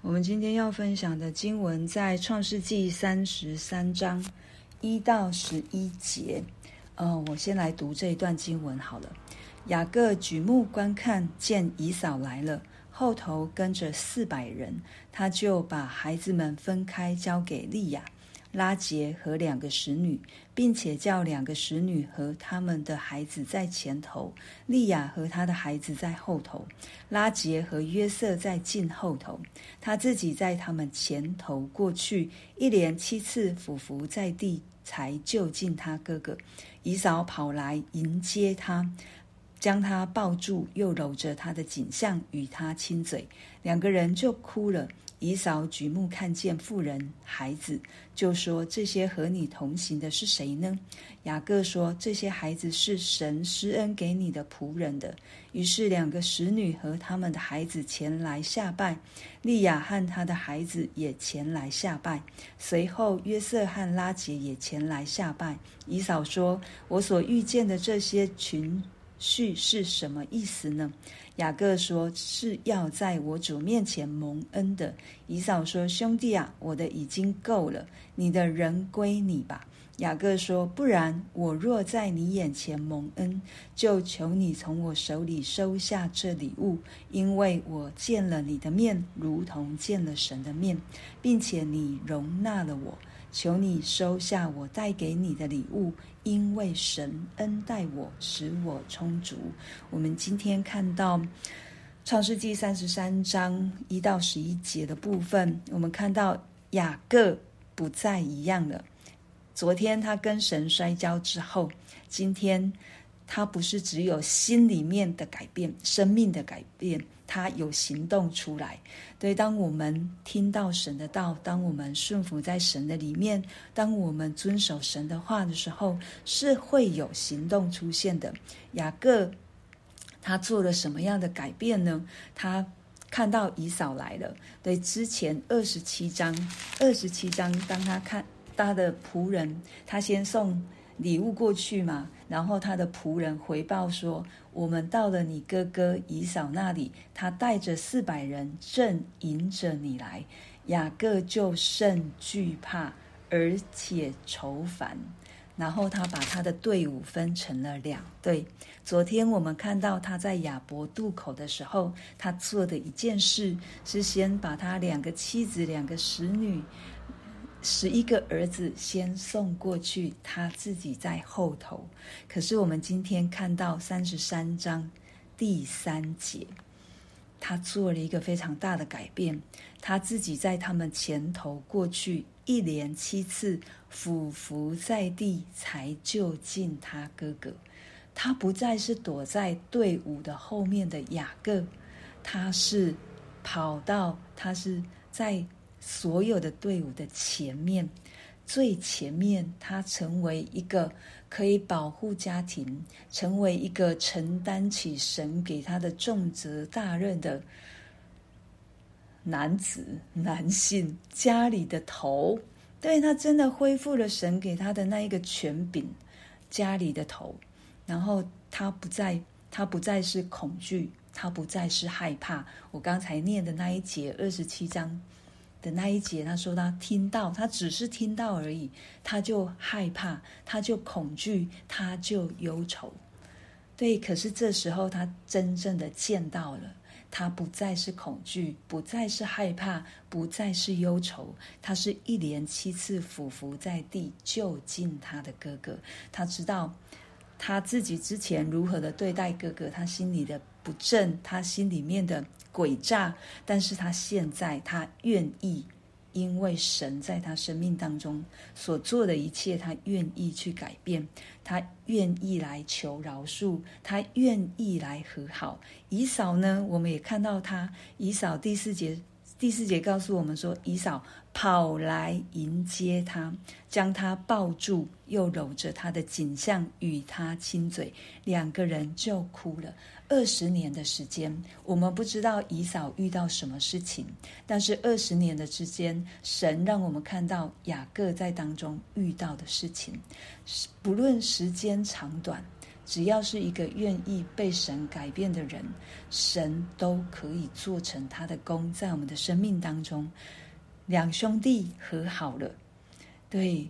我们今天要分享的经文在创世纪三十三章一到十一节。呃，我先来读这一段经文好了。雅各举目观看，见以嫂来了，后头跟着四百人，他就把孩子们分开，交给利亚。拉杰和两个使女，并且叫两个使女和他们的孩子在前头，利亚和他的孩子在后头，拉杰和约瑟在近后头，他自己在他们前头过去，一连七次俯伏在地，才就近他哥哥。以扫跑来迎接他，将他抱住，又搂着他的颈项与他亲嘴，两个人就哭了。姨嫂举目看见妇人、孩子，就说：“这些和你同行的是谁呢？”雅各说：“这些孩子是神施恩给你的仆人的。”于是两个使女和他们的孩子前来下拜，利亚和他的孩子也前来下拜。随后约瑟和拉结也前来下拜。姨嫂说：“我所遇见的这些群。”序是什么意思呢？雅各说是要在我主面前蒙恩的。以扫说：“兄弟啊，我的已经够了，你的人归你吧。”雅各说：“不然，我若在你眼前蒙恩，就求你从我手里收下这礼物，因为我见了你的面，如同见了神的面，并且你容纳了我。”求你收下我带给你的礼物，因为神恩待我，使我充足。我们今天看到创世记三十三章一到十一节的部分，我们看到雅各不再一样了。昨天他跟神摔跤之后，今天他不是只有心里面的改变，生命的改变。他有行动出来，对。当我们听到神的道，当我们顺服在神的里面，当我们遵守神的话的时候，是会有行动出现的。雅各他做了什么样的改变呢？他看到以扫来了，对。之前二十七章，二十七章，当他看他的仆人，他先送礼物过去嘛，然后他的仆人回报说：“我们到了你哥哥以扫那里，他带着四百人正迎着你来。”雅各就甚惧怕，而且愁烦。然后他把他的队伍分成了两队。昨天我们看到他在雅博渡口的时候，他做的一件事是先把他两个妻子、两个使女。十一个儿子先送过去，他自己在后头。可是我们今天看到三十三章第三节，他做了一个非常大的改变，他自己在他们前头过去，一连七次俯伏在地，才就近他哥哥。他不再是躲在队伍的后面的雅各，他是跑到，他是在。所有的队伍的前面，最前面，他成为一个可以保护家庭，成为一个承担起神给他的重责大任的男子、男性，家里的头。对，他真的恢复了神给他的那一个权柄，家里的头。然后他不再，他不再是恐惧，他不再是害怕。我刚才念的那一节二十七章。的那一节，他说他听到，他只是听到而已，他就害怕，他就恐惧，他就忧愁。对，可是这时候他真正的见到了，他不再是恐惧，不再是害怕，不再是忧愁，他是一连七次俯伏在地，就近他的哥哥。他知道他自己之前如何的对待哥哥，他心里的不正，他心里面的。诡诈，但是他现在他愿意，因为神在他生命当中所做的一切，他愿意去改变，他愿意来求饶恕，他愿意来和好。以扫呢，我们也看到他，以扫第四节。第四节告诉我们说，以扫跑来迎接他，将他抱住，又搂着他的颈项，与他亲嘴，两个人就哭了。二十年的时间，我们不知道以扫遇到什么事情，但是二十年的之间，神让我们看到雅各在当中遇到的事情，不论时间长短，只要是一个愿意被神改变的人，神都可以做成他的工，在我们的生命当中。两兄弟和好了，对，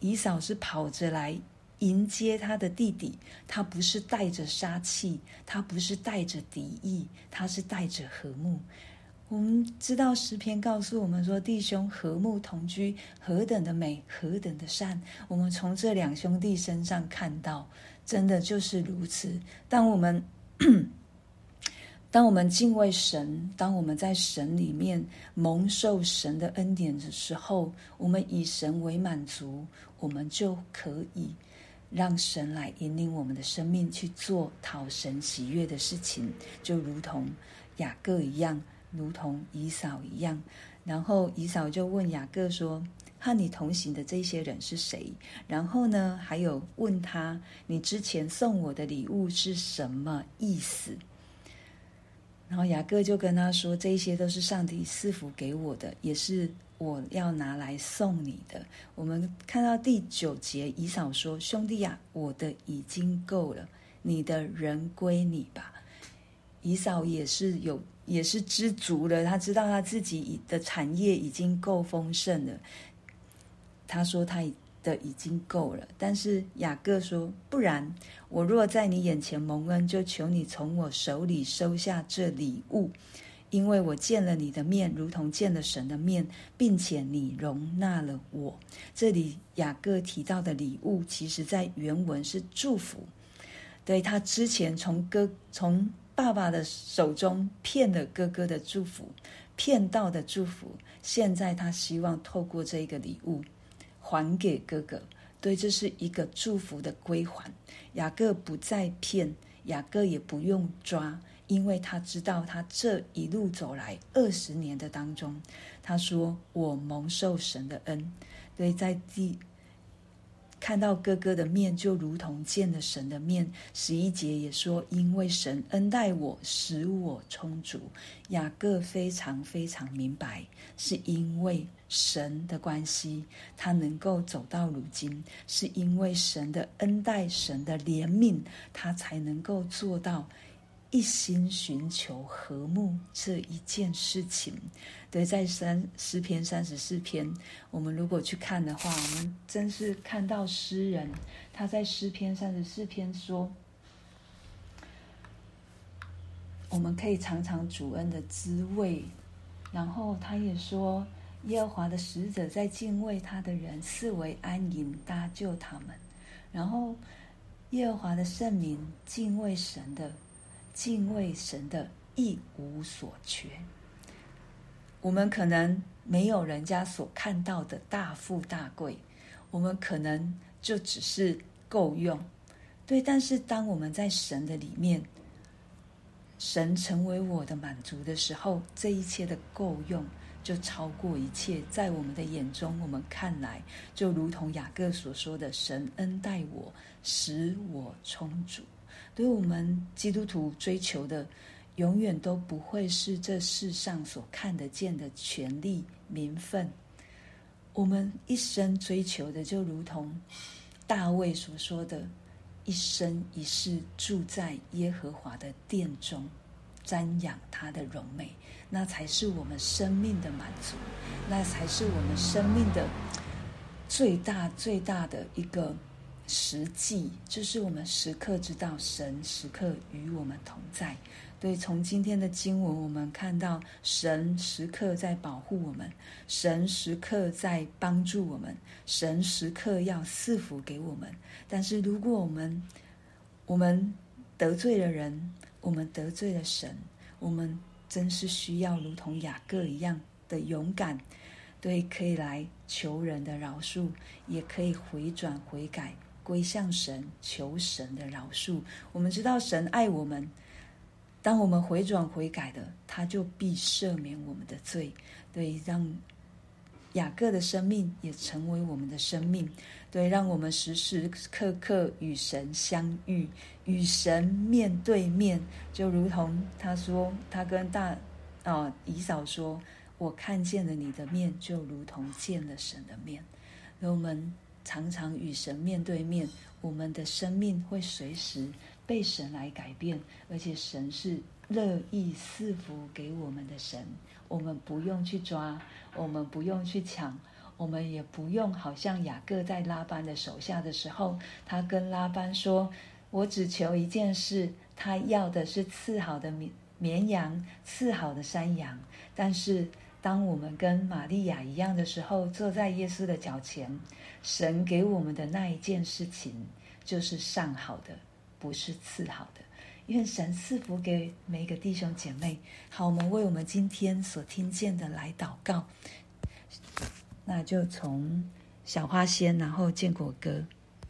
以嫂是跑着来迎接他的弟弟，他不是带着杀气，他不是带着敌意，他是带着和睦。我们知道诗篇告诉我们说，弟兄和睦同居，何等的美，何等的善。我们从这两兄弟身上看到，真的就是如此。当我们 当我们敬畏神，当我们在神里面蒙受神的恩典的时候，我们以神为满足，我们就可以让神来引领我们的生命去做讨神喜悦的事情，就如同雅各一样。如同以扫一样，然后以扫就问雅各说：“和你同行的这些人是谁？”然后呢，还有问他：“你之前送我的礼物是什么意思？”然后雅各就跟他说：“这些都是上帝赐福给我的，也是我要拿来送你的。”我们看到第九节，以扫说：“兄弟呀，我的已经够了，你的人归你吧。”以扫也是有。也是知足了，他知道他自己的产业已经够丰盛了。他说他的已经够了，但是雅各说：“不然，我若在你眼前蒙恩，就求你从我手里收下这礼物，因为我见了你的面，如同见了神的面，并且你容纳了我。”这里雅各提到的礼物，其实在原文是祝福。对，他之前从哥从。爸爸的手中骗了哥哥的祝福，骗到的祝福，现在他希望透过这个礼物还给哥哥。对，这是一个祝福的归还。雅各不再骗，雅各也不用抓，因为他知道他这一路走来二十年的当中，他说我蒙受神的恩。对，在第。看到哥哥的面，就如同见了神的面。十一节也说，因为神恩待我，使我充足。雅各非常非常明白，是因为神的关系，他能够走到如今，是因为神的恩待、神的怜悯，他才能够做到。一心寻求和睦这一件事情，对，在三诗篇三十四篇，我们如果去看的话，我们真是看到诗人他在诗篇三十四篇说，我们可以尝尝主恩的滋味。然后他也说，耶和华的使者在敬畏他的人视为安营搭救他们。然后耶和华的圣民敬畏神的。敬畏神的一无所缺，我们可能没有人家所看到的大富大贵，我们可能就只是够用，对。但是当我们在神的里面，神成为我的满足的时候，这一切的够用就超过一切，在我们的眼中，我们看来就如同雅各所说的：“神恩待我，使我充足。”所以我们基督徒追求的，永远都不会是这世上所看得见的权利、名分。我们一生追求的，就如同大卫所说的：“一生一世住在耶和华的殿中，瞻仰他的荣美。”那才是我们生命的满足，那才是我们生命的最大最大的一个。实际就是我们时刻知道神时刻与我们同在。对，从今天的经文，我们看到神时刻在保护我们，神时刻在帮助我们，神时刻要赐福给我们。但是，如果我们我们得罪了人，我们得罪了神，我们真是需要如同雅各一样的勇敢，对，可以来求人的饶恕，也可以回转悔改。归向神，求神的饶恕。我们知道神爱我们，当我们回转悔改的，他就必赦免我们的罪。对，让雅各的生命也成为我们的生命。对，让我们时时刻刻与神相遇，与神面对面，就如同他说，他跟大啊姨嫂说：“我看见了你的面，就如同见了神的面。”那我们。常常与神面对面，我们的生命会随时被神来改变，而且神是乐意赐福给我们的神。我们不用去抓，我们不用去抢，我们也不用好像雅各在拉班的手下的时候，他跟拉班说：“我只求一件事，他要的是次好的绵绵羊，次好的山羊。”但是，当我们跟玛利亚一样的时候，坐在耶稣的脚前，神给我们的那一件事情，就是上好的，不是次好的。愿神赐福给每一个弟兄姐妹。好，我们为我们今天所听见的来祷告。那就从小花仙，然后建国歌。